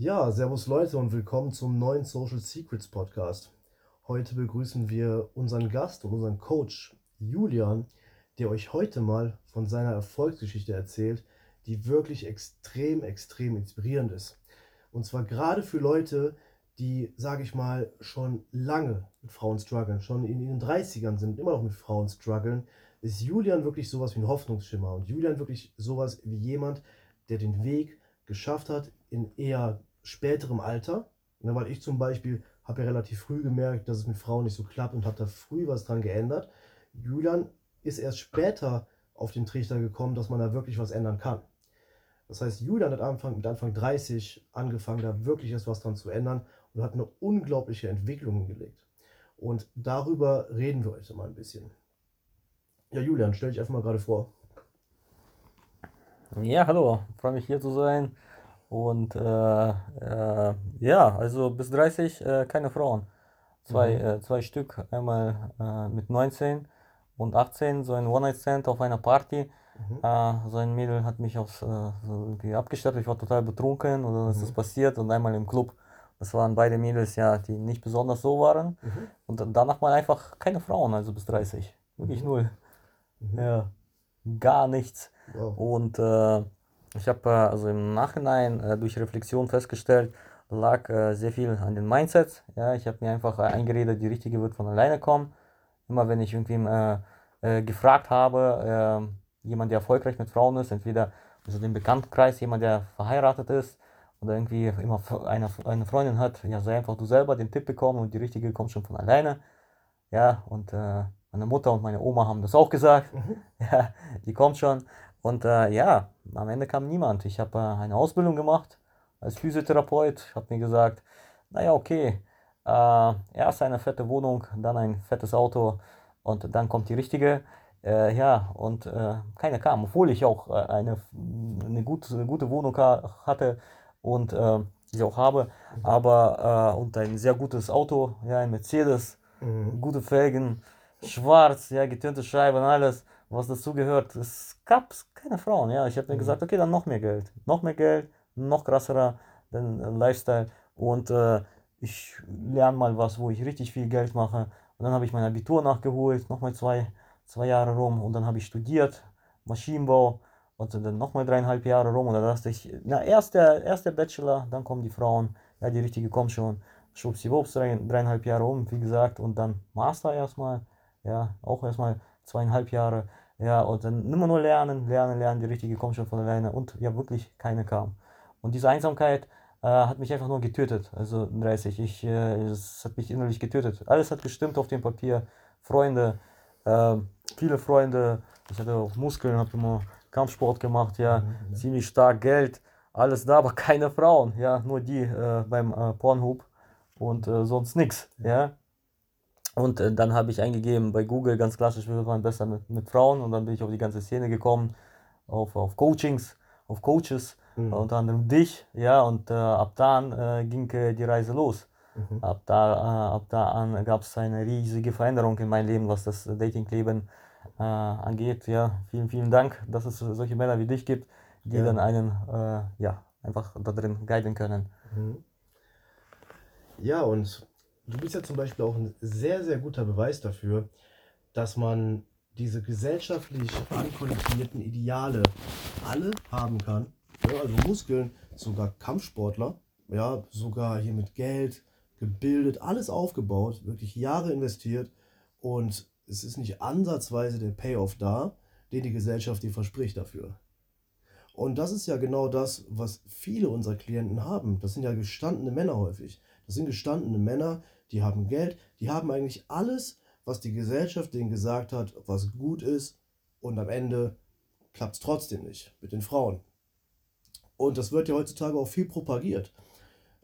Ja, servus Leute und willkommen zum neuen Social Secrets Podcast. Heute begrüßen wir unseren Gast und unseren Coach Julian, der euch heute mal von seiner Erfolgsgeschichte erzählt, die wirklich extrem, extrem inspirierend ist. Und zwar gerade für Leute, die, sage ich mal, schon lange mit Frauen strugglen, schon in ihren 30ern sind, immer noch mit Frauen strugglen, ist Julian wirklich sowas wie ein Hoffnungsschimmer und Julian wirklich sowas wie jemand, der den Weg geschafft hat in eher späterem Alter. Ne, weil ich zum Beispiel habe ja relativ früh gemerkt, dass es mit Frauen nicht so klappt und habe da früh was dran geändert. Julian ist erst später auf den Trichter gekommen, dass man da wirklich was ändern kann. Das heißt, Julian hat Anfang, mit Anfang 30 angefangen, da wirklich erst was dran zu ändern und hat eine unglaubliche Entwicklung hingelegt. Und darüber reden wir heute mal ein bisschen. Ja, Julian, stell dich einfach mal gerade vor. Ja, hallo, freue mich hier zu sein. Und äh, äh, ja, also bis 30 äh, keine Frauen. Zwei, mhm. Äh, zwei Stück, einmal äh, mit 19 und 18, so ein One-Night-Stand auf einer Party. Mhm. Äh, so ein Mädel hat mich aufs, so abgestattet, ich war total betrunken und dann ist mhm. das passiert und einmal im Club. Das waren beide Mädels, ja, die nicht besonders so waren. Mhm. Und danach mal einfach keine Frauen, also bis 30. Wirklich mhm. null. Mhm. Ja, gar nichts. Wow. Und ich habe äh, also im Nachhinein äh, durch Reflexion festgestellt, lag äh, sehr viel an den Mindsets. Ja, ich habe mir einfach eingeredet, die richtige wird von alleine kommen. Immer wenn ich irgendwem gefragt habe, jemand, der erfolgreich mit Frauen ist, entweder also den Bekanntenkreis, jemand, der verheiratet ist oder irgendwie immer eine, eine Freundin hat, ja, sei einfach du selber den Tipp bekommen und die richtige kommt schon von alleine. Ja, und äh, meine Mutter und meine Oma haben das auch gesagt. Mhm. Ja, die kommt schon. Und äh, ja, am Ende kam niemand. Ich habe äh, eine Ausbildung gemacht als Physiotherapeut. Ich habe mir gesagt, naja, okay, äh, erst eine fette Wohnung, dann ein fettes Auto und dann kommt die richtige. Äh, ja, und äh, keine kam, obwohl ich auch äh, eine, eine, gute, eine gute Wohnung hatte und sie auch habe, aber und ein sehr gutes Auto, ja, ein Mercedes, mhm. gute Felgen, schwarz, ja, getönte Scheiben, alles was dazu gehört. Es gab keine Frauen, ja. Ich habe mir mhm. gesagt, okay, dann noch mehr Geld. Noch mehr Geld, noch krasserer den äh, Lifestyle. Und äh, ich lerne mal was, wo ich richtig viel Geld mache. Und dann habe ich mein Abitur nachgeholt, nochmal zwei, zwei Jahre rum. Und dann habe ich studiert, Maschinenbau. Und dann nochmal dreieinhalb Jahre rum. Und dann dachte ich, na, erst der, erst der Bachelor, dann kommen die Frauen. Ja, die richtige kommt schon. Schwuppsiwupps, drei, dreieinhalb Jahre um, wie gesagt. Und dann Master erstmal. Ja, auch erstmal zweieinhalb Jahre. Ja, und dann immer nur lernen, lernen, lernen, die richtige kommt schon von alleine und ja, wirklich keine kam. Und diese Einsamkeit äh, hat mich einfach nur getötet, also 30. Ich, äh, es hat mich innerlich getötet. Alles hat gestimmt auf dem Papier. Freunde, äh, viele Freunde. Ich hatte auch Muskeln, habe immer Kampfsport gemacht, ja, mhm. ziemlich stark Geld, alles da, aber keine Frauen, ja, nur die äh, beim äh, Pornhub und sonst nichts, ja. Und äh, dann habe ich eingegeben bei Google ganz klassisch, wir waren besser mit, mit Frauen und dann bin ich auf die ganze Szene gekommen, auf, auf Coachings, auf Coaches, mhm. unter anderem dich, ja, und äh, ab dann äh, ging äh, die Reise los. Mhm. Ab, da, äh, ab da an gab es eine riesige Veränderung in meinem Leben, was das Datingleben angeht. Ja, vielen, vielen Dank, dass es solche Männer wie dich gibt, die ja. dann einen ja, einfach da drin guiden können. Mhm. Ja, und du bist ja zum Beispiel auch ein sehr, sehr guter Beweis dafür, dass man diese gesellschaftlich ankonditionierten Ideale alle haben kann. Ja, also Muskeln, sogar Kampfsportler, ja, sogar hier mit Geld, gebildet, alles aufgebaut, wirklich Jahre investiert und es ist nicht ansatzweise der Payoff da, den die Gesellschaft dir verspricht dafür. Und das ist ja genau das, was viele unserer Klienten haben. Das sind ja gestandene Männer häufig. Das sind gestandene Männer, die haben Geld, die haben eigentlich alles, was die Gesellschaft denen gesagt hat, was gut ist. Und am Ende klappt es trotzdem nicht mit den Frauen. Und das wird ja heutzutage auch viel propagiert.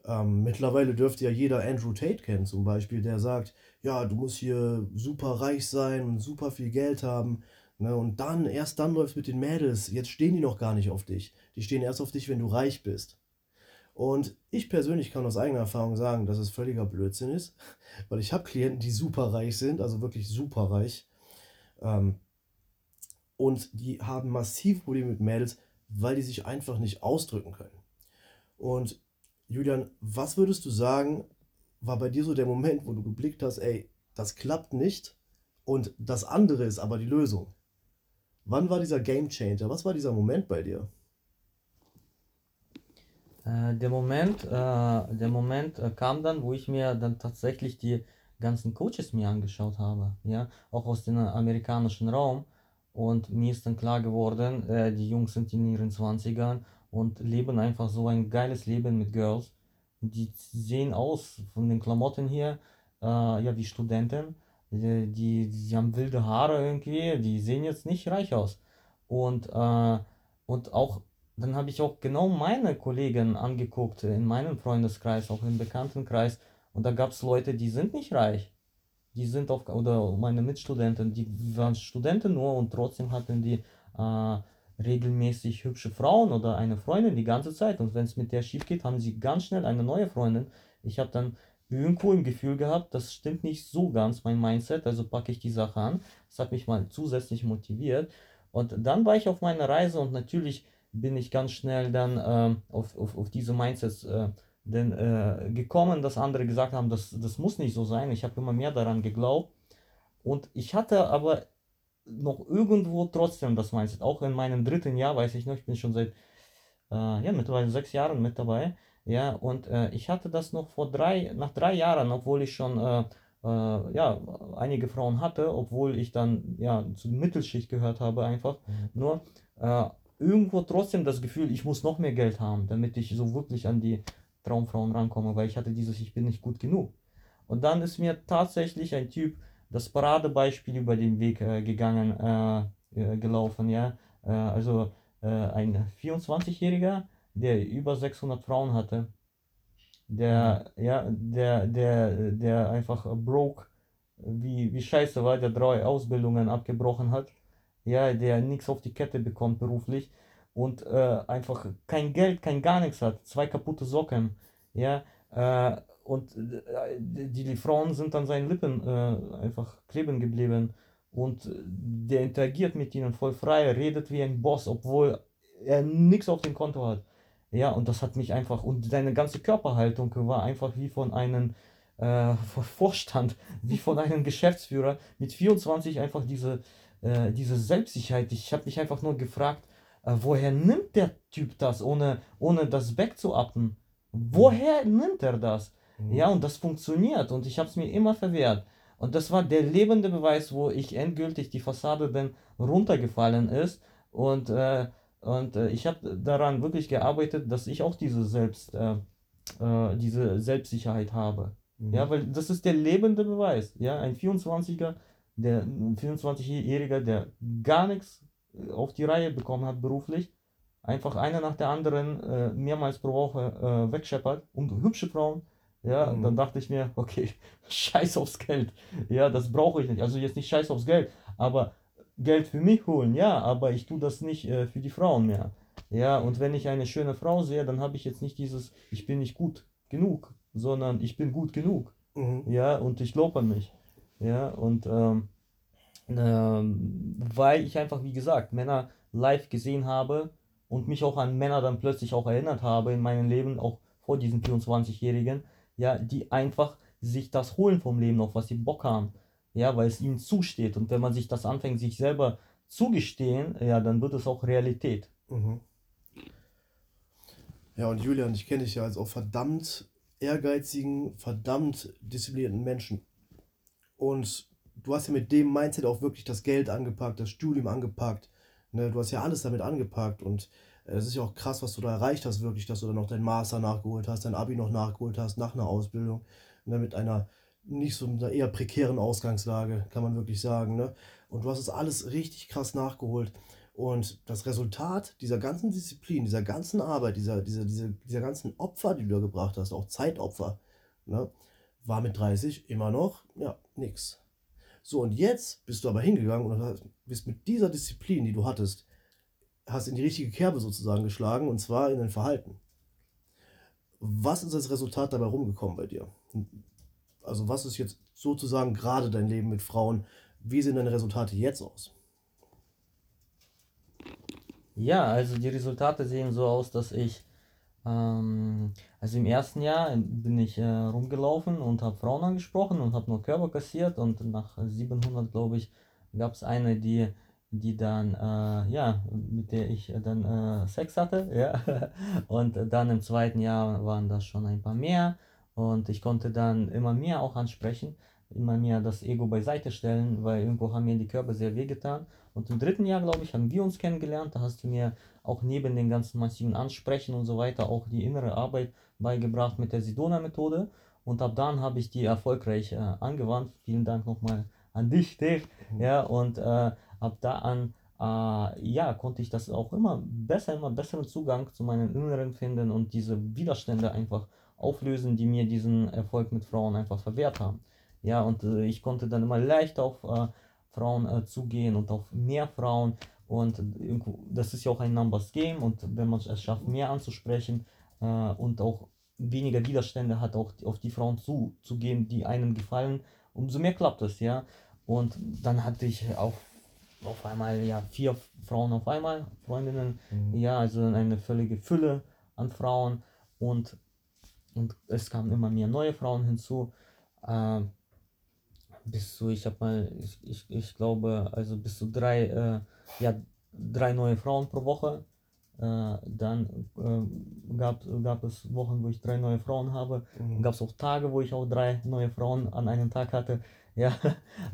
Ähm, mittlerweile dürfte ja jeder Andrew Tate kennen, zum Beispiel, der sagt, ja, du musst hier super reich sein und super viel Geld haben. Ne, und dann, erst dann läuft es mit den Mädels. Jetzt stehen die noch gar nicht auf dich. Die stehen erst auf dich, wenn du reich bist. Und ich persönlich kann aus eigener Erfahrung sagen, dass es völliger Blödsinn ist, weil ich habe Klienten, die super reich sind, also wirklich super reich. Ähm, und die haben massive Probleme mit Mädels, weil die sich einfach nicht ausdrücken können. Und Julian, was würdest du sagen, war bei dir so der Moment, wo du geblickt hast, ey, das klappt nicht und das andere ist aber die Lösung? Wann war dieser Game Changer? Was war dieser Moment bei dir? Äh, der Moment, äh, der Moment äh, kam dann, wo ich mir dann tatsächlich die ganzen Coaches mir angeschaut habe, ja, auch aus dem amerikanischen Raum. Und mir ist dann klar geworden, äh, die Jungs sind in ihren 20ern und leben einfach so ein geiles Leben mit Girls. Die sehen aus von den Klamotten hier, äh, ja, wie Studenten. Die, die, die haben wilde Haare irgendwie, die sehen jetzt nicht reich aus. Und, und auch, dann habe ich auch genau meine Kollegen angeguckt, in meinem Freundeskreis, auch im Bekanntenkreis. Und da gab es Leute, die sind nicht reich. Die sind auf, oder meine Mitstudenten, die waren Studenten nur und trotzdem hatten die äh, regelmäßig hübsche Frauen oder eine Freundin die ganze Zeit. Und wenn es mit der schief geht, haben sie ganz schnell eine neue Freundin. Ich habe dann irgendwo im Gefühl gehabt, das stimmt nicht so ganz mein Mindset, also packe ich die Sache an. Das hat mich mal zusätzlich motiviert. Und dann war ich auf meiner Reise und natürlich bin ich ganz schnell dann ähm, auf, auf, auf diese Mindsets äh, denn, äh, gekommen, dass andere gesagt haben, das, das muss nicht so sein. Ich habe immer mehr daran geglaubt. Und ich hatte aber noch irgendwo trotzdem das Mindset. Auch in meinem dritten Jahr, weiß ich noch, ich bin schon seit äh, ja, mittlerweile sechs Jahren mit dabei. Ja, und äh, ich hatte das noch vor drei, nach drei Jahren, obwohl ich schon äh, äh, ja, einige Frauen hatte, obwohl ich dann ja zur Mittelschicht gehört habe, einfach. Mhm. Nur äh, irgendwo trotzdem das Gefühl, ich muss noch mehr Geld haben, damit ich so wirklich an die Traumfrauen rankomme, weil ich hatte dieses, ich bin nicht gut genug. Und dann ist mir tatsächlich ein Typ das Paradebeispiel über den Weg äh, gegangen, äh, äh gelaufen, ja. Äh, also äh, ein 24-Jähriger, der über 600 Frauen hatte, der, ja, der, der, der einfach broke, wie, wie scheiße war, der drei Ausbildungen abgebrochen hat, ja, der nichts auf die Kette bekommt beruflich und äh, einfach kein Geld, kein gar nichts hat, zwei kaputte Socken, ja, äh, und äh, die, die Frauen sind an seinen Lippen äh, einfach kleben geblieben und der interagiert mit ihnen voll frei, redet wie ein Boss, obwohl er nichts auf dem Konto hat. Ja, und das hat mich einfach, und seine ganze Körperhaltung war einfach wie von einem äh, Vorstand, wie von einem Geschäftsführer mit 24 einfach diese, äh, diese Selbstsicherheit. Ich habe mich einfach nur gefragt, äh, woher nimmt der Typ das, ohne, ohne das Back zu appen? Woher nimmt er das? Mhm. Ja, und das funktioniert und ich habe es mir immer verwehrt. Und das war der lebende Beweis, wo ich endgültig die Fassade dann runtergefallen ist. Und, äh, und äh, ich habe daran wirklich gearbeitet, dass ich auch diese, Selbst, äh diese Selbstsicherheit habe. Mhm. Ja, weil das ist der lebende Beweis. Ja, ein 24er, der 24-Jähriger, der gar nichts auf die Reihe bekommen hat beruflich, einfach eine nach der anderen äh, mehrmals pro Woche äh, wegscheppert und hübsche Frauen ja, mhm. dann dachte ich mir, okay, scheiß aufs Geld. Ja, das brauche ich nicht. Also jetzt nicht scheiß aufs Geld, aber Geld für mich holen, ja, aber ich tue das nicht äh, für die Frauen mehr. Ja, und wenn ich eine schöne Frau sehe, dann habe ich jetzt nicht dieses, ich bin nicht gut genug, sondern ich bin gut genug. Mhm. Ja, und ich glaube an mich. Ja, und ähm, ähm, weil ich einfach, wie gesagt, Männer live gesehen habe und mich auch an Männer dann plötzlich auch erinnert habe in meinem Leben, auch vor diesen 24-Jährigen, ja, die einfach sich das holen vom Leben, auf was sie Bock haben, ja, weil es ihnen zusteht. Und wenn man sich das anfängt, sich selber zugestehen, ja, dann wird es auch Realität. Mhm. Ja, und Julian, ich kenne dich ja als auch verdammt ehrgeizigen, verdammt disziplinierten Menschen. Und du hast ja mit dem Mindset auch wirklich das Geld angepackt, das Studium angepackt. Ne? Du hast ja alles damit angepackt und es ist ja auch krass, was du da erreicht hast, wirklich, dass du dann noch dein Master nachgeholt hast, dein Abi noch nachgeholt hast, nach einer Ausbildung. Ne, mit einer nicht so einer eher prekären Ausgangslage, kann man wirklich sagen. Ne? Und du hast es alles richtig krass nachgeholt. Und das Resultat dieser ganzen Disziplin, dieser ganzen Arbeit, dieser, dieser, dieser, dieser ganzen Opfer, die du da gebracht hast, auch Zeitopfer, ne, war mit 30 immer noch, ja, nix. So, und jetzt bist du aber hingegangen und bist mit dieser Disziplin, die du hattest, hast in die richtige Kerbe sozusagen geschlagen und zwar in dein Verhalten. Was ist als Resultat dabei rumgekommen bei dir? Also was ist jetzt sozusagen gerade dein Leben mit Frauen? Wie sehen deine Resultate jetzt aus? Ja, also die Resultate sehen so aus, dass ich Ähm, also im ersten Jahr bin ich äh, rumgelaufen und habe Frauen angesprochen und habe nur Körper kassiert und nach 700, glaube ich, gab es eine, die, die dann, äh, ja, mit der ich dann äh, Sex hatte, ja. Und dann im zweiten Jahr waren das schon ein paar mehr und ich konnte dann immer mehr auch ansprechen, immer mehr das Ego beiseite stellen, weil irgendwo haben mir die Körper sehr wehgetan. Und im dritten Jahr, glaube ich, haben wir uns kennengelernt. Da hast du mir auch neben den ganzen massiven Ansprechen und so weiter auch die innere Arbeit beigebracht mit der Sidona-Methode. Und ab dann habe ich die erfolgreich äh, angewandt. Vielen Dank nochmal an dich, Dave. Mhm. Ja, und äh, ab da an äh, ja, konnte ich das auch immer besser, immer besseren Zugang zu meinen Inneren finden und diese Widerstände einfach auflösen, die mir diesen Erfolg mit Frauen einfach verwehrt haben. Ja, und äh, ich konnte dann immer leicht auf äh, Frauen äh, zugehen und auf mehr Frauen. Und das ist ja auch ein Numbers Game. Und wenn man es schafft, mehr anzusprechen äh, und auch weniger Widerstände hat, auch auf die Frauen zuzugehen, die einem gefallen, umso mehr klappt es, ja. Und dann hatte ich auch auf einmal ja vier Frauen auf einmal, Freundinnen, mhm. ja, also eine völlige Fülle an Frauen und, und es kamen immer mehr neue Frauen hinzu. Äh, bis zu, ich habe mal, ich, ich, ich glaube, also bis zu drei, äh, ja, drei neue Frauen pro Woche. Äh, dann äh, gab, gab es Wochen, wo ich drei neue Frauen habe. Mhm. Gab es auch Tage, wo ich auch drei neue Frauen an einem Tag hatte. Ja,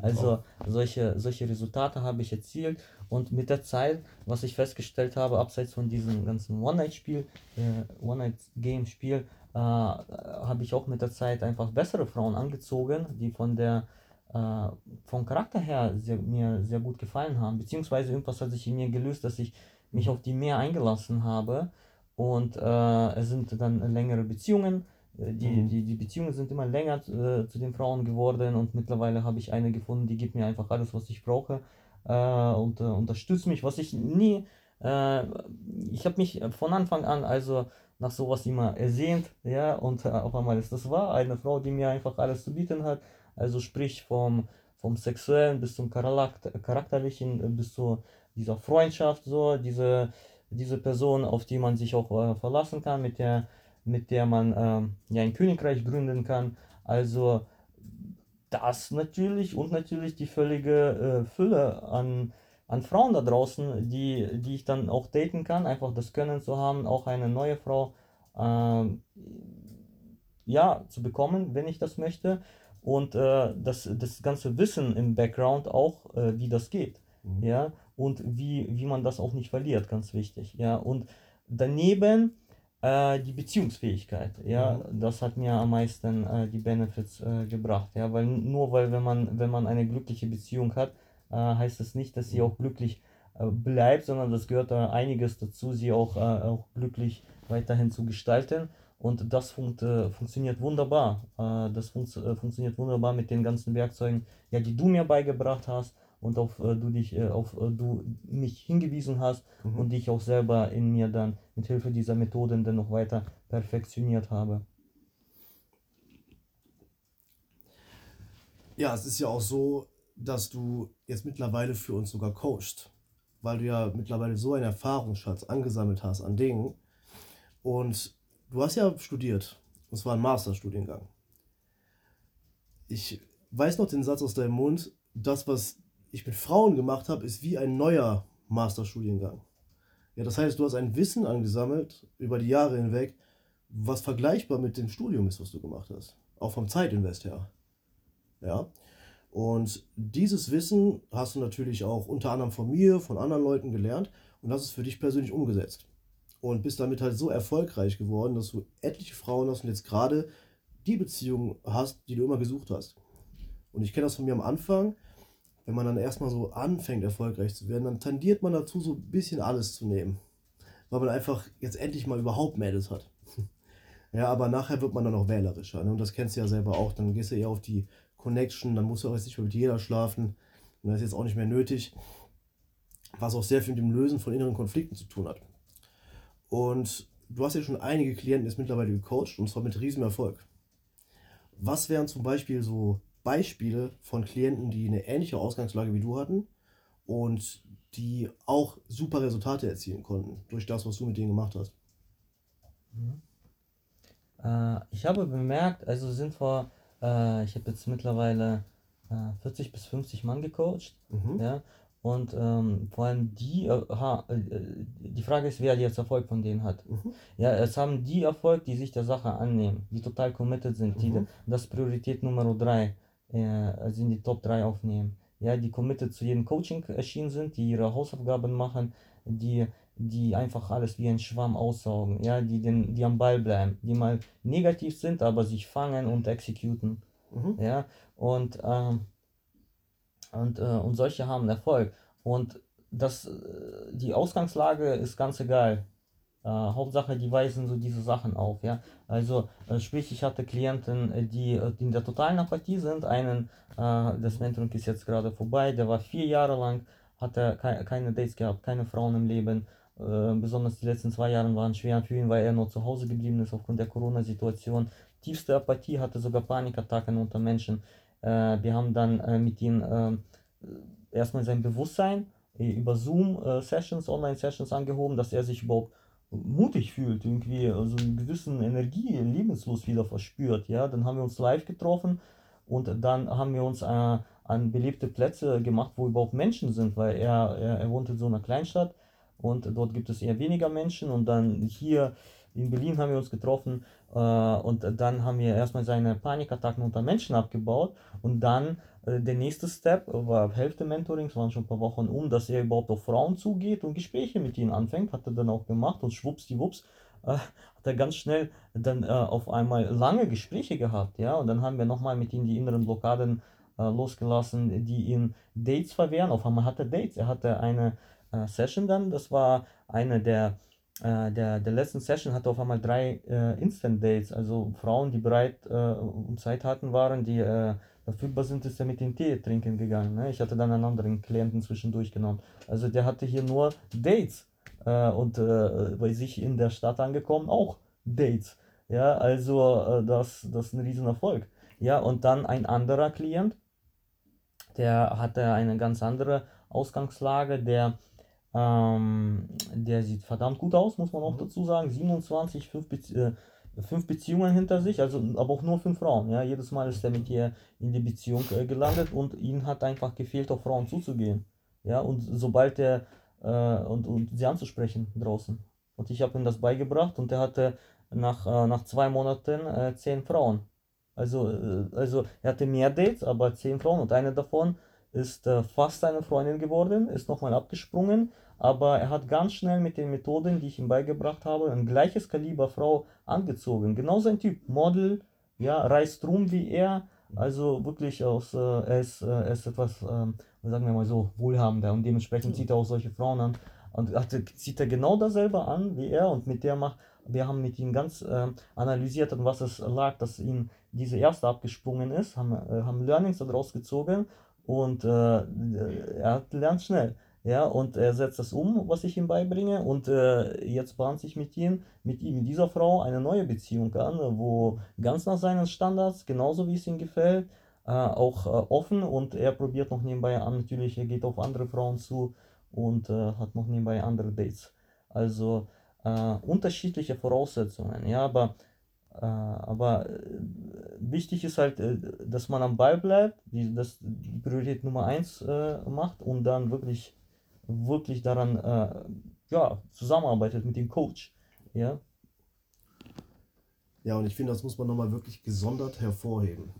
also oh. solche, solche Resultate habe ich erzielt und mit der Zeit, was ich festgestellt habe, abseits von diesem ganzen One-Night-Spiel, äh, One-Night-Game-Spiel, äh, habe ich auch mit der Zeit einfach bessere Frauen angezogen, die von der äh, vom Charakter her sehr, mir sehr gut gefallen haben, beziehungsweise irgendwas hat sich in mir gelöst, dass ich mich auf die mehr eingelassen habe. Und äh, es sind dann längere Beziehungen, äh, die, mhm. die, die Beziehungen sind immer länger äh, zu den Frauen geworden und mittlerweile habe ich eine gefunden, die gibt mir einfach alles, was ich brauche äh, und äh, unterstützt mich, was ich nie, ich habe mich von Anfang an also nach sowas immer ersehnt, ja, und auf einmal ist das wahr, eine Frau, die mir einfach alles zu bieten hat also sprich vom, vom Sexuellen bis zum Charakter, Charakterlichen, äh, bis zu dieser Freundschaft, so, diese, diese Person, auf die man sich auch äh, verlassen kann, mit der, mit der man äh, ja ein Königreich gründen kann. Also das natürlich und natürlich die völlige äh, Fülle an, an Frauen da draußen, die, die ich dann auch daten kann, einfach das Können zu haben, auch eine neue Frau äh, ja, zu bekommen, wenn ich das möchte und äh, das, das ganze Wissen im Background auch, äh, wie das geht. Mhm. Ja, und wie, wie man das auch nicht verliert, ganz wichtig. Ja, und daneben äh, die Beziehungsfähigkeit. Ja, mhm. das hat mir am meisten äh, die Benefits äh, gebracht. Ja, weil nur weil, wenn man, wenn man eine glückliche Beziehung hat, äh, heißt das nicht, dass sie mhm. auch glücklich bleibt, sondern das gehört da einiges dazu, sie auch, auch glücklich weiterhin zu gestalten. Und das funkt, äh, funktioniert wunderbar. Äh, das funkt, äh, funktioniert wunderbar mit den ganzen Werkzeugen, ja, die du mir beigebracht hast und auf äh, du dich äh, auf äh, du mich hingewiesen hast mhm. und die ich auch selber in mir dann mit Hilfe dieser Methoden dann noch weiter perfektioniert habe. Ja, es ist ja auch so, dass du jetzt mittlerweile für uns sogar coachst, weil du ja mittlerweile so einen Erfahrungsschatz angesammelt hast an Dingen und Du hast ja studiert. Und zwar ein Masterstudiengang. Ich weiß noch den Satz aus deinem Mund, das, was ich mit Frauen gemacht habe, ist wie ein neuer Masterstudiengang. Ja, das heißt, du hast ein Wissen angesammelt über die Jahre hinweg, was vergleichbar mit dem Studium ist, was du gemacht hast. Auch vom Zeitinvest her. Ja. Und dieses Wissen hast du natürlich auch unter anderem von mir, von anderen Leuten gelernt und hast es für dich persönlich umgesetzt und bist damit halt so erfolgreich geworden, dass du etliche Frauen hast und jetzt gerade die Beziehung hast, die du immer gesucht hast. Und ich kenne das von mir am Anfang, wenn man dann erstmal so anfängt, erfolgreich zu werden, dann tendiert man dazu, so ein bisschen alles zu nehmen. Weil man einfach jetzt endlich mal überhaupt Mädels hat. ja, aber nachher wird man dann auch wählerischer. Ne? Und das kennst du ja selber auch. Dann gehst du eher auf die Connection, dann musst du auch jetzt nicht mehr mit jeder schlafen. Und das ist jetzt auch nicht mehr nötig. Was auch sehr viel mit dem Lösen von inneren Konflikten zu tun hat. Und du hast ja schon einige Klienten jetzt mittlerweile gecoacht und zwar mit riesem Erfolg. Was wären zum Beispiel so Beispiele von Klienten, die eine ähnliche Ausgangslage wie du hatten und die auch super Resultate erzielen konnten durch das, was du mit denen gemacht hast? Mhm. Äh, ich habe bemerkt, also sind vor, äh, ich habe jetzt mittlerweile äh, 40 bis 50 Mann gecoacht, Mhm. ja, und ähm, vor allem die, äh, ha, äh, die Frage ist, wer jetzt Erfolg von denen hat. Mhm. Ja, es haben die Erfolg, die sich der Sache annehmen, die total committed sind, die Mhm. das Priorität Nummer 3 äh, also in die Top 3 aufnehmen. Ja, die committed zu jedem Coaching erschienen sind, die ihre Hausaufgaben machen, die, die einfach alles wie ein Schwamm aussaugen, ja, die, den, die am Ball bleiben, die mal negativ sind, aber sich fangen und exekuten. Mhm. Ja, und, ähm, und, äh, und solche haben Erfolg. Und das, äh, die Ausgangslage ist ganz egal. Äh, Hauptsache, die weisen so diese Sachen auf, ja. Also, äh, sprich, ich hatte Klienten, äh, die, äh, die in der totalen Apathie sind. Einen, das Mentoring ist jetzt gerade vorbei, der war vier Jahre lang, hatte kei keine Dates gehabt, keine Frauen im Leben. Besonders die letzten zwei Jahre waren schwer für ihn, weil er nur zu Hause geblieben ist aufgrund der Corona-Situation. Tiefste Apathie, hatte sogar Panikattacken unter Menschen. Äh, wir haben dann äh, mit ihm äh, erstmal sein Bewusstsein über Zoom-Sessions, Online-Sessions angehoben, dass er sich überhaupt mutig fühlt, irgendwie so also einen gewissen Energie, Lebenslust wieder verspürt. Ja, dann haben wir uns live getroffen und dann haben wir uns äh, an belebte Plätze gemacht, wo überhaupt Menschen sind, weil er, er, er wohnt in so einer Kleinstadt und dort gibt es eher weniger Menschen und dann hier in Berlin haben wir uns getroffen äh, und dann haben wir erstmal seine Panikattacken unter Menschen abgebaut. Und dann äh, der nächste Step war Hälfte Mentorings, waren schon ein paar Wochen um, dass er überhaupt auf Frauen zugeht und Gespräche mit ihnen anfängt, hat er dann auch gemacht und schwuppsdiwupps äh, hat er ganz schnell dann äh, auf einmal lange Gespräche gehabt, ja, und dann haben wir nochmal mit ihm die inneren Blockaden äh, losgelassen, die ihn Dates verwehren, auf einmal hat er Dates, er hatte eine äh, Session dann, das war eine der äh, der, der letzten Session hatte auf einmal drei äh, Instant Dates, also Frauen, die bereit äh, und Zeit hatten, waren, die äh, verfügbar sind, ist er mit dem Tee trinken gegangen. Ne? Ich hatte dann einen anderen Klienten zwischendurch genommen. Also der hatte hier nur Dates äh, und äh, bei sich in der Stadt angekommen auch Dates. Ja, also äh, das, das ist ein Riesenerfolg. Ja, und dann ein anderer Klient, der hatte eine ganz andere Ausgangslage, der ähm, der sieht verdammt gut aus, muss man auch mhm. dazu sagen. 27, 5 Bezie äh, fünf Beziehungen hinter sich, also aber auch nur fünf Frauen. Ja, jedes Mal ist er mit ihr in die Beziehung äh, gelandet und ihm hat einfach gefehlt, auf Frauen zuzugehen. Ja, und sobald er äh, und, und sie anzusprechen draußen. Und ich habe ihm das beigebracht und er hatte nach, äh, nach zwei Monaten äh, zehn Frauen. Also, äh, also er hatte mehr Dates, aber zehn Frauen und eine davon ist äh, fast seine Freundin geworden, ist nochmal abgesprungen, aber er hat ganz schnell mit den Methoden, die ich ihm beigebracht habe, ein gleiches Kaliber Frau angezogen. Genau sein Typ, Model, ja, reist rum wie er, also wirklich aus, äh, er, ist, äh, er ist etwas, ähm, sagen wir mal so, wohlhabender und dementsprechend zieht er auch solche Frauen an und hat, zieht er genau dasselbe an wie er und mit der macht, wir haben mit ihm ganz äh, analysiert, an was es lag, dass ihm diese erste abgesprungen ist, haben, äh, haben Learnings daraus gezogen und äh, er lernt schnell. Ja, und er setzt das um, was ich ihm beibringe. Und äh, jetzt bahnt sich mit ihm, mit ihm, mit dieser Frau eine neue Beziehung an, wo ganz nach seinen Standards, genauso wie es ihm gefällt, äh, auch äh, offen und er probiert noch nebenbei an, natürlich, er geht auf andere Frauen zu und äh, hat noch nebenbei andere Dates. Also äh, unterschiedliche Voraussetzungen, ja, aber äh, aber äh, wichtig ist halt, äh, dass man am Ball bleibt, die, das die Priorität Nummer eins macht und dann wirklich, wirklich daran ja, zusammenarbeitet mit dem Coach. Ja. Ja, und ich finde, das muss man nochmal wirklich gesondert hervorheben.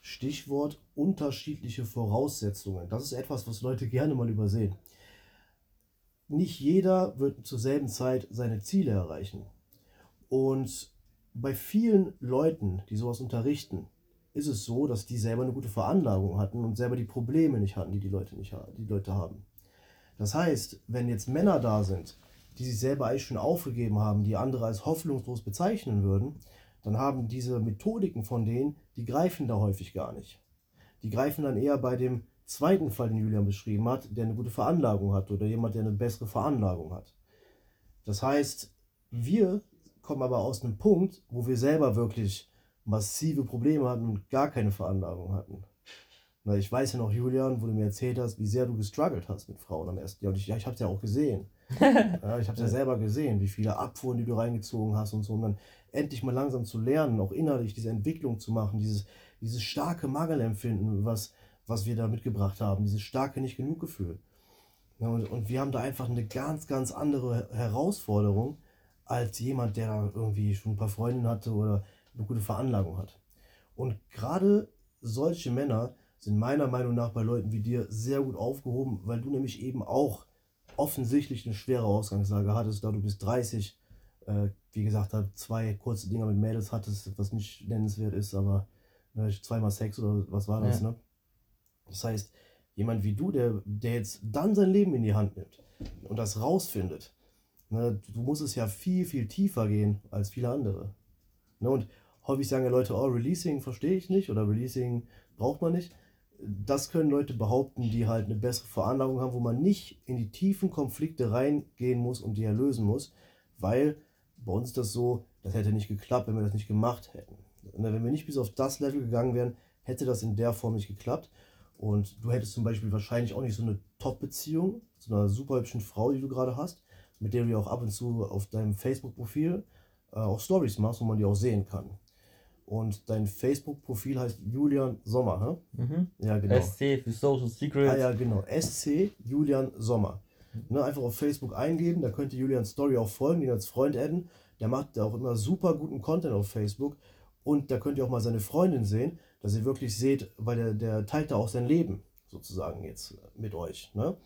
Stichwort unterschiedliche Voraussetzungen. Das ist etwas, was Leute gerne mal übersehen. Nicht jeder wird zur selben Zeit seine Ziele erreichen. Und bei vielen Leuten, die sowas unterrichten, ist es so, dass die selber eine gute Veranlagung hatten und selber die Probleme nicht hatten, die die Leute, nicht, die Leute haben. Das heißt, wenn jetzt Männer da sind, die sich selber eigentlich schon aufgegeben haben, die andere als hoffnungslos bezeichnen würden, dann haben diese Methodiken von denen, die greifen da häufig gar nicht. Die greifen dann eher bei dem zweiten Fall, den Julian beschrieben hat, der eine gute Veranlagung hat oder jemand, der eine bessere Veranlagung hat. Das heißt, wir kommen aber aus einem Punkt, wo wir selber wirklich massive Probleme hatten und gar keine Veranlagung hatten. Na, ich weiß ja noch, Julian, wo du mir erzählt hast, wie sehr du gestruggelt hast mit Frauen am ersten Jahr. Und ich, ich habe es ja auch gesehen. ja, ich habe es ja selber gesehen, wie viele Abfuhren, die du reingezogen hast und so. Und dann endlich mal langsam zu lernen, auch innerlich diese Entwicklung zu machen, dieses, dieses starke Mangelempfinden, was, was wir da mitgebracht haben, dieses starke Nicht-Genug-Gefühl. Ja, und, und wir haben da einfach eine ganz, ganz andere Herausforderung als jemand, der da irgendwie schon ein paar Freundinnen hatte oder eine gute Veranlagung hat. Und gerade solche Männer sind meiner Meinung nach bei Leuten wie dir sehr gut aufgehoben, weil du nämlich eben auch offensichtlich eine schwere Ausgangslage hattest, da du bist 30, äh, wie gesagt, da zwei kurze Dinger mit Mädels hattest, was nicht nennenswert ist, aber ne, zweimal Sex oder was war das, ja. ne? Das heißt, jemand wie du, der, der jetzt dann sein Leben in die Hand nimmt und das rausfindet, ne, du musst es ja viel, viel tiefer gehen als viele andere. Ne, und häufig sagen ja Leute, oh, Releasing verstehe ich nicht oder Releasing braucht man nicht. Das können Leute behaupten, die halt eine bessere Veranlagung haben, wo man nicht in die tiefen Konflikte reingehen muss und die erlösen muss, weil bei uns ist das so, das hätte nicht geklappt, wenn wir das nicht gemacht hätten. Ne, wenn wir nicht bis auf das Level gegangen wären, hätte das in der Form nicht geklappt. Und du hättest zum Beispiel wahrscheinlich auch nicht so eine Top-Beziehung zu einer super hübschen Frau, die du gerade hast, mit der du auch ab und zu auf deinem Facebook-Profil äh, auch Stories machst, wo man die auch sehen kann. Und dein Facebook-Profil heißt Julian Sommer, hä? Mhm. Ja, genau. SC für Social Secrets. Ah ja, genau. SC Julian Sommer. Ne, einfach auf Facebook eingeben, da könnt ihr Julian Story auch folgen, ihn als Freund adden. Der macht auch immer super guten Content auf Facebook. Und da könnt ihr auch mal seine Freundin sehen, dass ihr wirklich seht, weil der, der teilt da auch sein Leben sozusagen jetzt mit euch. Ne?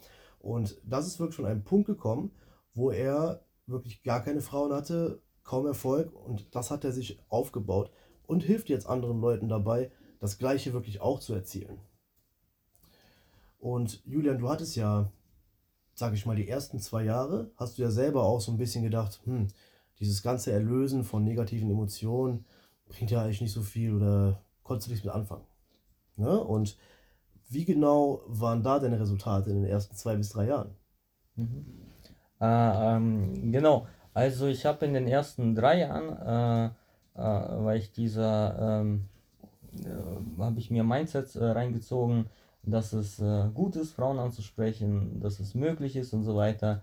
Und das ist wirklich schon ein Punkt gekommen, wo er wirklich gar keine Frauen hatte, kaum Erfolg und das hat er sich aufgebaut und hilft jetzt anderen Leuten dabei, das Gleiche wirklich auch zu erzielen. Und Julian, du hattest ja, sag ich mal, die ersten zwei Jahre, hast du ja selber auch so ein bisschen gedacht, hm, dieses ganze Erlösen von negativen Emotionen bringt ja eigentlich nicht so viel oder konntest du nichts mit anfangen. Ne? Und wie genau waren da deine Resultate in den ersten zwei bis drei Jahren? Mhm. Äh, ähm, genau, also ich habe in den ersten drei Jahren, äh, äh, weil ich dieser, ähm, äh, habe ich mir Mindsets äh, reingezogen, dass es äh, gut ist, Frauen anzusprechen, dass es möglich ist und so weiter.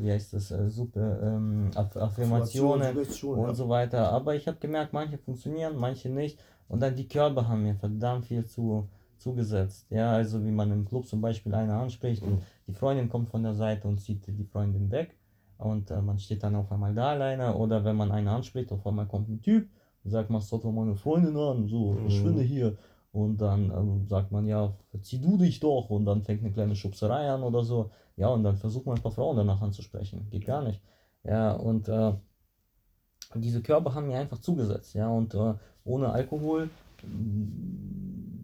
wie heißt das? super ähm, Affirmationen und ja. so weiter. Aber ich habe gemerkt, manche funktionieren, manche nicht. Und dann die Körper haben mir verdammt viel zu, zugesetzt. Ja, also wie man im Club zum Beispiel einer anspricht und die Freundin kommt von der Seite und zieht die Freundin weg und äh, man steht dann auf einmal da alleine oder wenn man einen anspricht, auf einmal kommt ein Typ und sagt, man doch meine Freundin an, so, mhm. verschwinde hier. Und dann ähm, sagt man, ja, verzieh du dich doch und dann fängt eine kleine Schubserei an oder so. Ja, und dann versucht man ein paar Frauen danach anzusprechen. Geht gar nicht. Ja, und äh, diese Körper haben mir einfach zugesetzt, ja, und äh, ohne Alkohol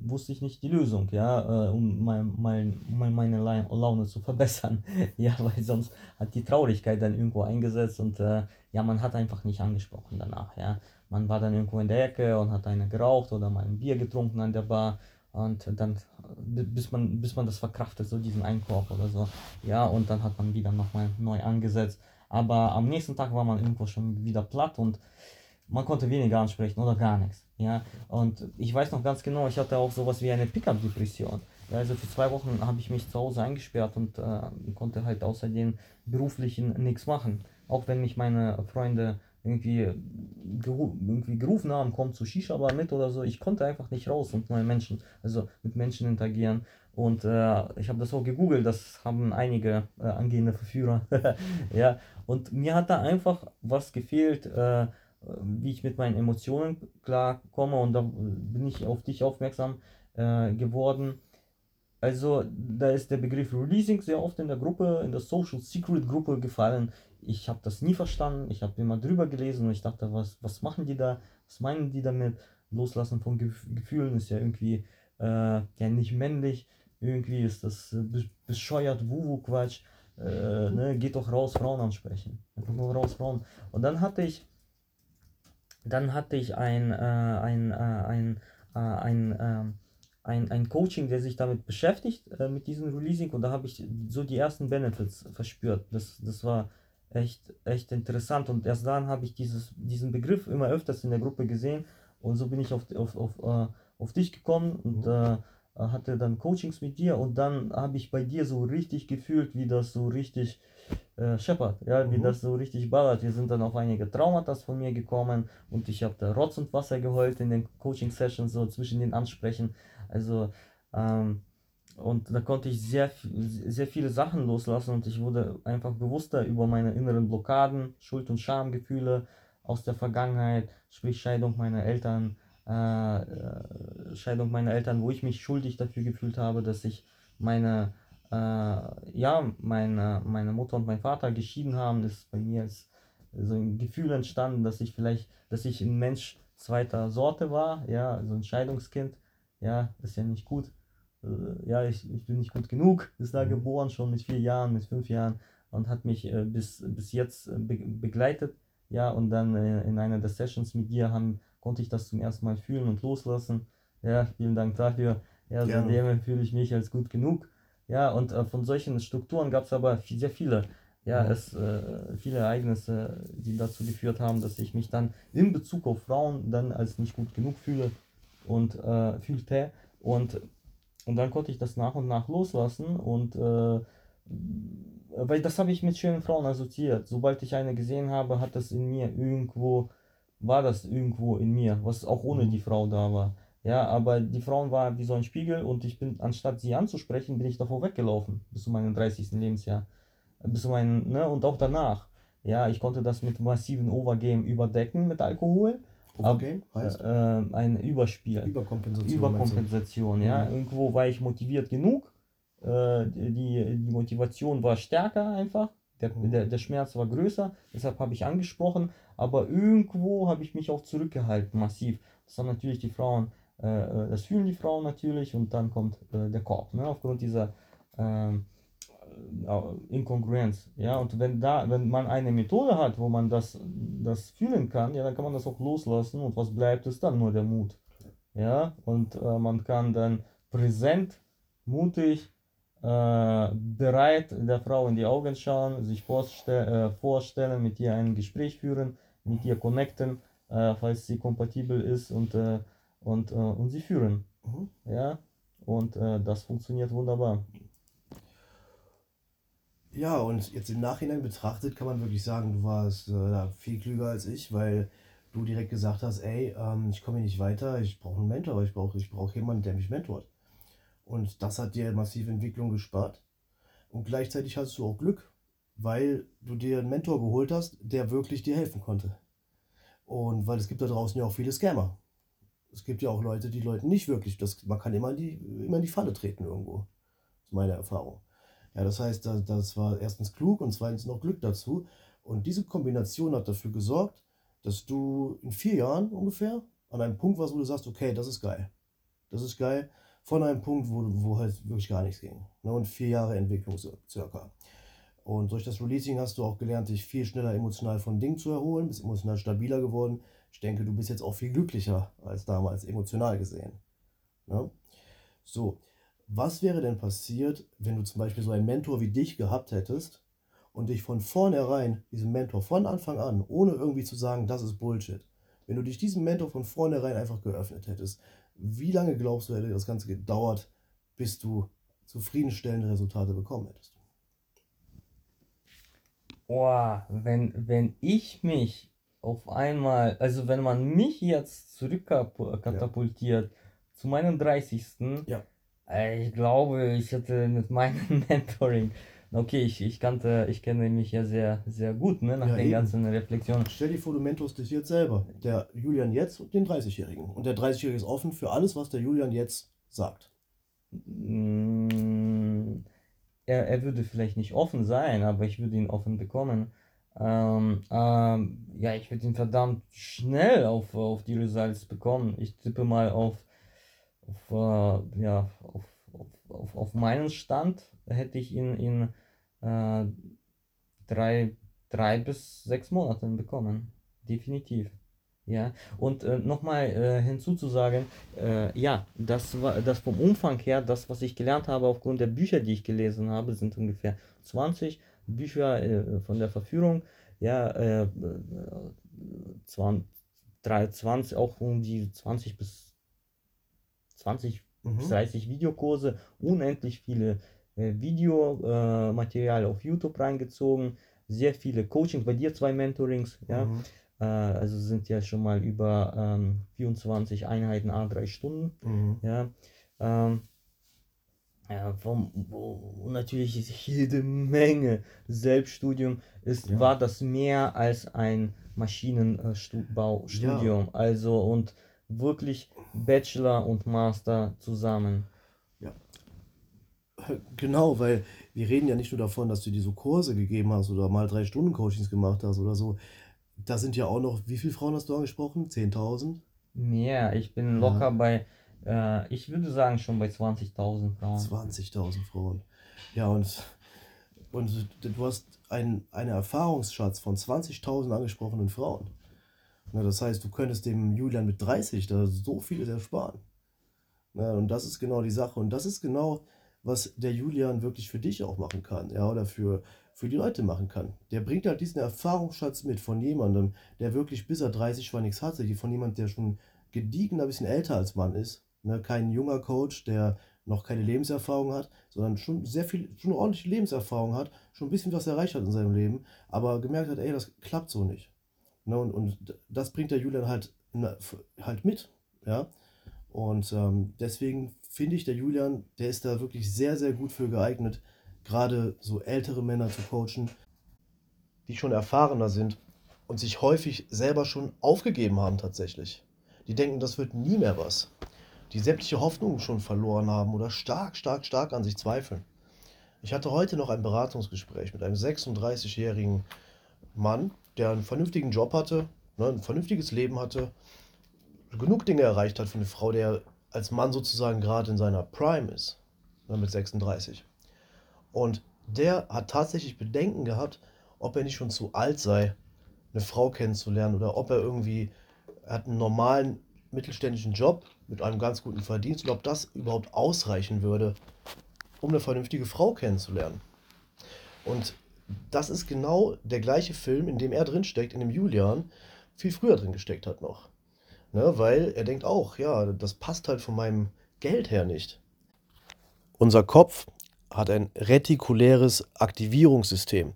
wusste ich nicht die Lösung, ja, äh, um mein, mein, mein, meine Laune zu verbessern, ja, weil sonst hat die Traurigkeit dann irgendwo eingesetzt und äh, ja, man hat einfach nicht angesprochen danach, ja, man war dann irgendwo in der Ecke und hat eine geraucht oder mal ein Bier getrunken an der Bar und dann, bis man, bis man das verkraftet, so diesen Einkauf oder so, ja, und dann hat man wieder nochmal neu angesetzt, aber am nächsten Tag war man irgendwo schon wieder platt und man konnte weniger ansprechen oder gar nichts. Ja? Und ich weiß noch ganz genau, ich hatte auch sowas wie eine Pickup-Depression. Also für zwei Wochen habe ich mich zu Hause eingesperrt und äh, konnte halt außerdem beruflichen nichts machen. Auch wenn mich meine Freunde irgendwie, geru irgendwie gerufen haben, komm zu Shisha-Bar mit oder so, ich konnte einfach nicht raus und neue Menschen, also mit Menschen interagieren. Und äh, ich habe das auch gegoogelt, das haben einige äh, angehende Verführer. ja, und mir hat da einfach was gefehlt, äh, wie ich mit meinen Emotionen klarkomme. Und da bin ich auf dich aufmerksam äh, geworden. Also, da ist der Begriff Releasing sehr oft in der Gruppe, in der Social Secret Gruppe gefallen. Ich habe das nie verstanden. Ich habe immer drüber gelesen und ich dachte, was, was machen die da? Was meinen die damit? Loslassen von Gefühlen ist ja irgendwie äh, ja nicht männlich irgendwie ist das äh, bescheuert, Wuhu-Quatsch. Äh, ne, geht doch raus, Frauen ansprechen. Einfach nur raus, Frauen. Und dann hatte ich, dann hatte ich ein, äh, ein, äh, ein, äh, ein, ähm, ein, ein Coaching, der sich damit beschäftigt, äh, mit diesem Releasing. Und da habe ich so die ersten Benefits verspürt. Das, das war echt, echt interessant. Und erst dann habe ich dieses, diesen Begriff immer öfters in der Gruppe gesehen. Und so bin ich auf, auf, auf, auf dich gekommen und mhm äh, hatte dann Coachings mit dir und dann habe ich bei dir so richtig gefühlt, wie das so richtig äh, scheppert, ja, wie Mhm. das so richtig ballert. Wir sind dann auf einige Traumata von mir gekommen und ich habe da Rotz und Wasser geheult in den Coaching-Sessions, so zwischen den Ansprechen. Also, ähm, und da konnte ich sehr, sehr viele Sachen loslassen und ich wurde einfach bewusster über meine inneren Blockaden, Schuld- und Schamgefühle aus der Vergangenheit, sprich Scheidung meiner Eltern, äh, äh, Scheidung meiner Eltern, wo ich mich schuldig dafür gefühlt habe, dass ich meine, äh, ja, meine, meine Mutter und mein Vater geschieden haben, ist bei mir ist so ein Gefühl entstanden, dass ich vielleicht, dass ich ein Mensch zweiter Sorte war, ja, so ein Scheidungskind, ja, ist ja nicht gut. Äh, ja, ich, ich bin nicht gut genug, ist da Mhm. geboren, schon mit vier Jahren, mit fünf Jahren und hat mich äh, bis, bis jetzt äh, be begleitet. Ja, und dann äh, in einer der Sessions mit dir haben, konnte ich das zum ersten Mal fühlen und loslassen. Ja, vielen Dank dafür. Ja, Gerne. seitdem fühle ich mich als gut genug. Ja, und äh, von solchen Strukturen gab es aber sehr viele. Ja, Mhm. es äh, viele Ereignisse, die dazu geführt haben, dass ich mich dann in Bezug auf Frauen dann als nicht gut genug fühle und äh, fühlte. Und, und dann konnte ich das nach und nach loslassen und äh, weil das habe ich mit schönen Frauen assoziiert. Sobald ich eine gesehen habe, hat das in mir irgendwo, war das irgendwo in mir, was auch ohne Mhm. die Frau da war. Ja, aber die Frauen war wie so ein Spiegel und ich bin, anstatt sie anzusprechen, bin ich davor weggelaufen, bis zu meinem 30. Lebensjahr. Bis zu meinem, ne, und auch danach. Ja, ich konnte das mit massiven Overgame überdecken mit Alkohol. Overgame heißt Äh, ein Überspiel. Überkompensation. Überkompensation, ja. Mhm. Irgendwo war ich motiviert genug. Äh, die, die Motivation war stärker einfach. Der, Mhm. der, der Schmerz war größer, deshalb habe ich angesprochen, aber irgendwo habe ich mich auch zurückgehalten, massiv. Das haben natürlich die Frauen, äh, äh, das fühlen die Frauen natürlich und dann kommt äh, der Korb, ne, aufgrund dieser ähm, äh, Inkongruenz. Ja, und wenn da, wenn man eine Methode hat, wo man das, das fühlen kann, ja, dann kann man das auch loslassen und was bleibt, ist dann nur der Mut. Ja, und äh, man kann dann präsent, mutig, äh, bereit der Frau in die Augen schauen, sich vorstell äh, vorstellen, mit ihr ein Gespräch führen, mit ihr connecten, äh, falls sie kompatibel ist und, äh, und, äh, und sie führen. Mhm. Ja, und äh, das funktioniert wunderbar. Ja, und jetzt im Nachhinein betrachtet kann man wirklich sagen, du warst äh, viel klüger als ich, weil du direkt gesagt hast, ey, ähm, ich komme hier nicht weiter, ich brauche einen Mentor, ich brauche ich brauch jemanden, der mich mentort. Und das hat dir massive Entwicklung gespart. Und gleichzeitig hattest du auch Glück, weil du dir einen Mentor geholt hast, der wirklich dir helfen konnte. Und weil es gibt da draußen ja auch viele Scammer. Es gibt ja auch Leute, die Leuten nicht wirklich, das, man kann immer in, die, immer in die Falle treten irgendwo. Das ist meine Erfahrung. Ja, das heißt, da- das war erstens klug und zweitens noch Glück dazu. Und diese Kombination hat dafür gesorgt, dass du in vier Jahren ungefähr an einem Punkt warst, wo du sagst, okay, das ist geil. Das ist geil. Von einem Punkt, wo, wo halt wirklich gar nichts ging. Ne? Und vier Jahre Entwicklung cir- circa. Und durch das Releasing hast du auch gelernt, dich viel schneller emotional von Dingen zu erholen, bist emotional stabiler geworden. Ich denke, du bist jetzt auch viel glücklicher als damals, emotional gesehen. Ne? So, was wäre denn passiert, wenn du zum Beispiel so einen Mentor wie dich gehabt hättest und dich von vornherein, diesem Mentor von Anfang an, ohne irgendwie zu sagen, das ist Bullshit, wenn du dich diesem Mentor von vornherein einfach geöffnet hättest, wie lange glaubst du, hätte das Ganze gedauert, bis du zufriedenstellende Resultate bekommen hättest? Boah, wenn, wenn ich mich auf einmal, also wenn man mich jetzt zurückkatapultiert zu meinem 30. Ja. äh, ich glaube, ich hätte mit meinem Mentoring, okay, ich, ich kannte, ich kenne mich ja sehr, sehr gut, ne, nach Ja, den eben. ganzen Reflexionen. Stell dir vor, du mentorst dich jetzt selber, der Julian jetzt und den 30-Jährigen. Und der 30-Jährige ist offen für alles, was der Julian jetzt sagt. Mm, er, er würde vielleicht nicht offen sein, aber ich würde ihn offen bekommen. Ähm, ähm, ja, ich würde ihn verdammt schnell auf, auf die Results bekommen. Ich tippe mal auf, auf, äh, ja, auf, auf, auf, meinen Stand hätte ich ihn in äh, drei, drei bis sechs Monaten bekommen. Definitiv. Ja, und äh, nochmal äh, hinzuzusagen, äh, ja, das war das vom Umfang her, das, was ich gelernt habe aufgrund der Bücher, die ich gelesen habe, sind ungefähr 20 Bücher äh, von der Verführung, ja, äh, äh, 20, 23, auch um die 20 bis 20 bis Mhm. 30 Videokurse, unendlich viele äh, Videomaterial auf YouTube reingezogen, sehr viele Coachings, bei dir zwei Mentorings, ja. Mhm. Äh, also sind ja schon mal über ähm, 24 Einheiten a drei Stunden. Mhm. Ja. Ähm, ja, vom, wo natürlich ist jede Menge Selbststudium ist, Ja. war das mehr als ein Maschinenbaustudium. Also und wirklich Bachelor und Master zusammen. Genau, weil wir reden ja nicht nur davon, dass du dir so Kurse gegeben hast oder mal drei Stunden Coachings gemacht hast oder so. Da sind ja auch noch, wie viele Frauen hast du angesprochen? 10.000? Mehr, ich bin Ja. locker bei, äh, ich würde sagen schon bei 20.000 Frauen. 20.000 Frauen. Ja, und, und du hast einen, einen Erfahrungsschatz von 20.000 angesprochenen Frauen. Na, das heißt, du könntest dem Julian mit 30 da so vieles ersparen. Na, und das ist genau die Sache. Und das ist genau, was der Julian wirklich für dich auch machen kann, ja, oder für, für die Leute machen kann. Der bringt halt diesen Erfahrungsschatz mit von jemandem, der wirklich bis er 30 war nichts hatte, von jemandem, der schon gediegen ein bisschen älter als man ist. Ne? Kein junger Coach, der noch keine Lebenserfahrung hat, sondern schon sehr viel, schon eine ordentliche Lebenserfahrung hat, schon ein bisschen was erreicht hat in seinem Leben, aber gemerkt hat, ey, das klappt so nicht. Ne? Und, und das bringt der Julian halt, halt mit. Ja? Und ähm, deswegen finde ich, der Julian, der ist da wirklich sehr, sehr gut für geeignet, gerade so ältere Männer zu coachen, die schon erfahrener sind und sich häufig selber schon aufgegeben haben tatsächlich. Die denken, das wird nie mehr was. Die sämtliche Hoffnung schon verloren haben oder stark, stark, stark an sich zweifeln. Ich hatte heute noch ein Beratungsgespräch mit einem 36-jährigen Mann, der einen vernünftigen Job hatte, ne, ein vernünftiges Leben hatte, genug Dinge erreicht hat für eine Frau, der als Mann sozusagen gerade in seiner Prime ist, ne, mit 36. Und der hat tatsächlich Bedenken gehabt, ob er nicht schon zu alt sei, eine Frau kennenzulernen oder ob er irgendwie, er hat einen normalen mittelständischen Job mit einem ganz guten Verdienst und ob das überhaupt ausreichen würde, um eine vernünftige Frau kennenzulernen. Und das ist genau der gleiche Film, in dem er drin steckt, in dem Julian viel früher drin gesteckt hat noch. Ne, weil er denkt auch, ja, das passt halt von meinem Geld her nicht. Unser Kopf hat ein retikuläres Aktivierungssystem.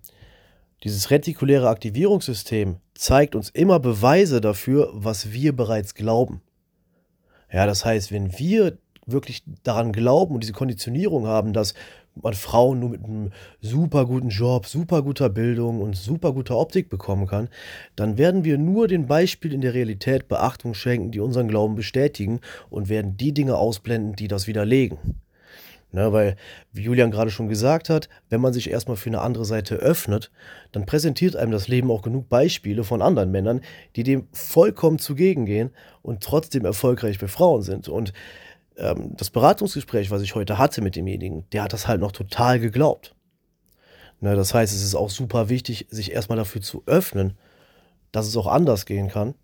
Dieses retikuläre Aktivierungssystem zeigt uns immer Beweise dafür, was wir bereits glauben. Ja, das heißt, wenn wir wirklich daran glauben und diese Konditionierung haben, dass man Frauen nur mit einem super guten Job, super guter Bildung und super guter Optik bekommen kann, dann werden wir nur den Beispiel in der Realität Beachtung schenken, die unseren Glauben bestätigen und werden die Dinge ausblenden, die das widerlegen. Ne, weil, wie Julian gerade schon gesagt hat, wenn man sich erstmal für eine andere Seite öffnet, dann präsentiert einem das Leben auch genug Beispiele von anderen Männern, die dem vollkommen zugegen gehen und trotzdem erfolgreich bei Frauen sind. Und ähm, das Beratungsgespräch, was ich heute hatte mit demjenigen, der hat das halt noch total geglaubt. Ne, das heißt, es ist auch super wichtig, sich erstmal dafür zu öffnen, dass es auch anders gehen kann.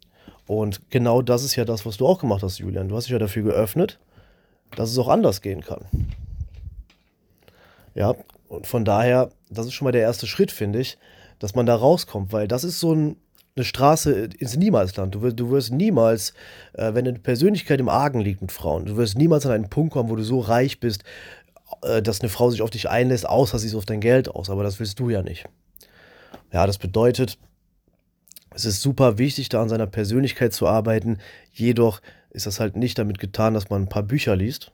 Und genau das ist ja das, was du auch gemacht hast, Julian. Du hast dich ja dafür geöffnet, dass es auch anders gehen kann. Ja, und von daher, das ist schon mal der erste Schritt, finde ich, dass man da rauskommt, weil das ist so ein, eine Straße ins Niemalsland. Du, wirst- du wirst niemals, äh, wenn eine Persönlichkeit im Argen liegt mit Frauen, du wirst niemals an einen Punkt kommen, wo du so reich bist, äh, dass eine Frau sich auf dich einlässt, außer sie ist auf dein Geld aus. Aber das willst du ja nicht. Ja, das bedeutet, es ist super wichtig, da an seiner Persönlichkeit zu arbeiten. Jedoch ist das halt nicht damit getan, dass man ein paar Bücher liest.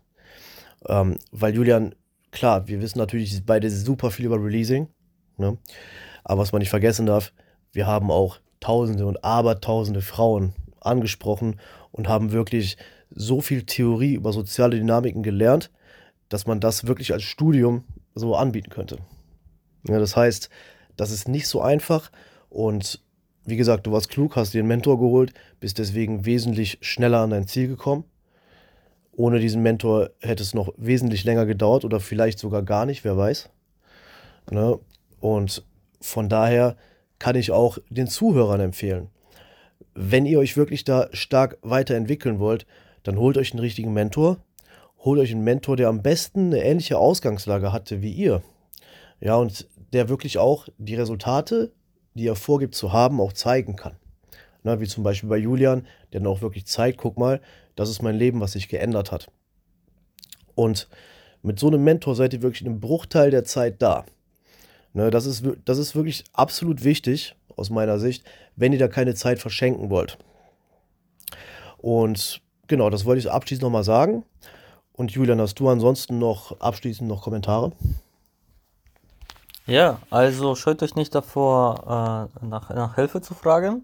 Ähm, weil Julian, klar, wir wissen natürlich beide super viel über Releasing. Ne? Aber was man nicht vergessen darf, wir haben auch Tausende und Abertausende Frauen angesprochen und haben wirklich so viel Theorie über soziale Dynamiken gelernt, dass man das wirklich als Studium so anbieten könnte. Ja, das heißt, das ist nicht so einfach und wie gesagt, du warst klug, hast dir einen Mentor geholt, bist deswegen wesentlich schneller an dein Ziel gekommen. Ohne diesen Mentor hätte es noch wesentlich länger gedauert oder vielleicht sogar gar nicht, wer weiß. Ne? Und von daher kann ich auch den Zuhörern empfehlen, wenn ihr euch wirklich da stark weiterentwickeln wollt, dann holt euch einen richtigen Mentor. Holt euch einen Mentor, der am besten eine ähnliche Ausgangslage hatte wie ihr. Ja, und der wirklich auch die Resultate, die er vorgibt zu haben, auch zeigen kann. Na, wie zum Beispiel bei Julian, der dann auch wirklich zeigt, guck mal, das ist mein Leben, was sich geändert hat. Und Mit so einem Mentor seid ihr wirklich in einem Bruchteil der Zeit da. Ne, das, ist, das ist wirklich absolut wichtig aus meiner Sicht, wenn ihr da keine Zeit verschenken wollt. Und genau, das wollte ich abschließend nochmal sagen. Und Julian, hast du ansonsten noch abschließend noch Kommentare? Ja, also scheut euch nicht davor, äh, nach, nach Hilfe zu fragen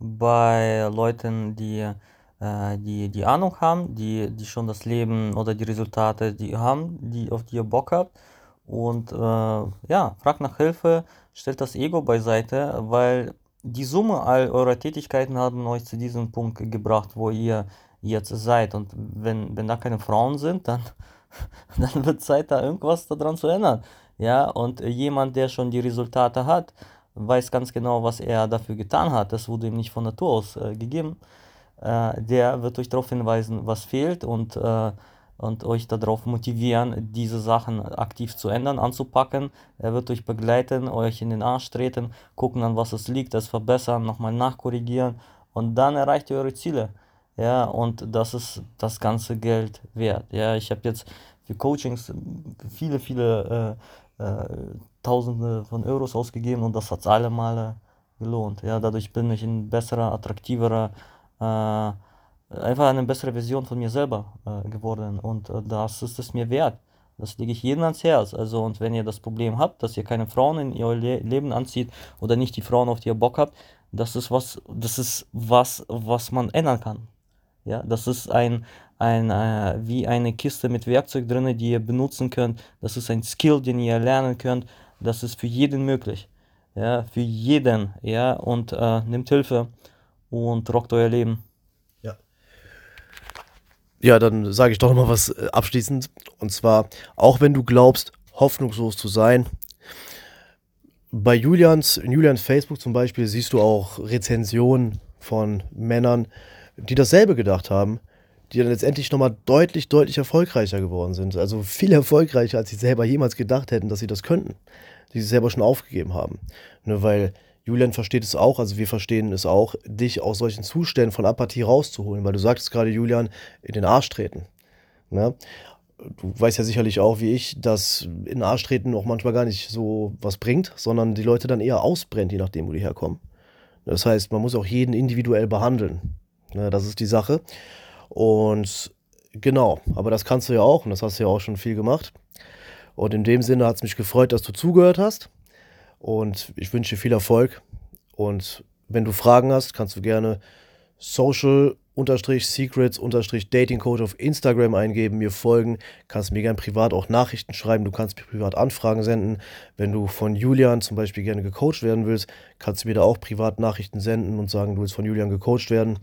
bei Leuten, die, die, die Ahnung haben, die, die schon das Leben oder die Resultate, die haben, die, auf die ihr Bock habt. Und äh, ja, fragt nach Hilfe, stellt das Ego beiseite, weil die Summe all eurer Tätigkeiten haben euch zu diesem Punkt gebracht, wo ihr jetzt seid. Und wenn, wenn da keine Frauen sind, dann, dann wird Zeit, da irgendwas daran zu ändern. Ja, und jemand, der schon die Resultate hat, weiß ganz genau, was er dafür getan hat. Das wurde ihm nicht von Natur aus äh, gegeben. Äh, der wird euch darauf hinweisen, was fehlt und, äh, und euch darauf motivieren, diese Sachen aktiv zu ändern, anzupacken. Er wird euch begleiten, euch in den Arsch treten, gucken, an was es liegt, das verbessern, nochmal nachkorrigieren und dann erreicht ihr eure Ziele. Ja, und das ist das ganze Geld wert. Ja, ich habe jetzt für Coachings viele, viele äh, äh, Tausende von Euros ausgegeben und das hat alle Male gelohnt. Ja, dadurch bin ich ein besserer, attraktiverer, äh, einfach eine bessere Version von mir selber äh, geworden und äh, das ist es mir wert. Das lege ich jedem ans Herz. Also, und wenn ihr das Problem habt, dass ihr keine Frauen in ihr Le Leben anzieht oder nicht die Frauen, auf die ihr Bock habt, das ist was, das ist was, was man ändern kann. Ja, das ist ein, ein äh, wie eine Kiste mit Werkzeug drin, die ihr benutzen könnt. Das ist ein Skill, den ihr lernen könnt. Das ist für jeden möglich. Ja, für jeden. Ja, und äh, nimmt Hilfe und rockt euer Leben. Ja. Ja, dann sage ich doch noch mal was äh, abschließend. Und zwar, auch wenn du glaubst, hoffnungslos zu sein, bei Julians, in Julians Facebook zum Beispiel siehst du auch Rezensionen von Männern, die dasselbe gedacht haben, die dann letztendlich nochmal deutlich, deutlich erfolgreicher geworden sind. Also viel erfolgreicher, als sie selber jemals gedacht hätten, dass sie das könnten. Die sie selber schon aufgegeben haben. Nur weil Julian versteht es auch, also wir verstehen es auch, dich aus solchen Zuständen von Apathie rauszuholen, weil du sagtest gerade, Julian, in den Arsch treten. Ne? Du weißt ja sicherlich auch, wie ich, dass in den Arsch treten auch manchmal gar nicht so was bringt, sondern die Leute dann eher ausbrennt, je nachdem, wo die herkommen. Das heißt, man muss auch jeden individuell behandeln. Ne, das ist die Sache. Und genau, aber das kannst du ja auch und das hast du ja auch schon viel gemacht. Und in dem Sinne hat es mich gefreut, dass du zugehört hast. Und ich wünsche dir viel Erfolg. Und wenn du Fragen hast, kannst du gerne Social Secrets Dating Code auf Instagram eingeben, mir folgen, kannst mir gerne privat auch Nachrichten schreiben, du kannst mir privat Anfragen senden. Wenn du von Julian zum Beispiel gerne gecoacht werden willst, kannst du mir da auch privat Nachrichten senden und sagen, du willst von Julian gecoacht werden.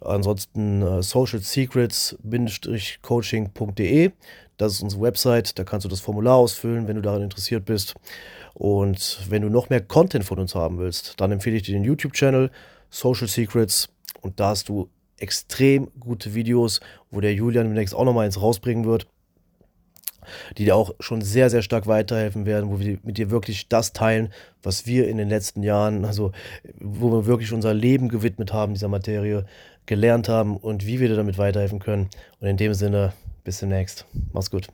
Ansonsten äh, socialsecrets-coaching.de, das ist unsere Website, da kannst du das Formular ausfüllen, wenn du daran interessiert bist. Und wenn du noch mehr Content von uns haben willst, dann empfehle ich dir den YouTube-Channel Social Secrets und da hast du extrem gute Videos, wo der Julian demnächst auch nochmal eins rausbringen wird, die dir auch schon sehr, sehr stark weiterhelfen werden, wo wir mit dir wirklich das teilen, was wir in den letzten Jahren, also wo wir wirklich unser Leben gewidmet haben, dieser Materie, gelernt haben und wie wir dir damit weiterhelfen können. Und in dem Sinne, bis demnächst. Mach's gut.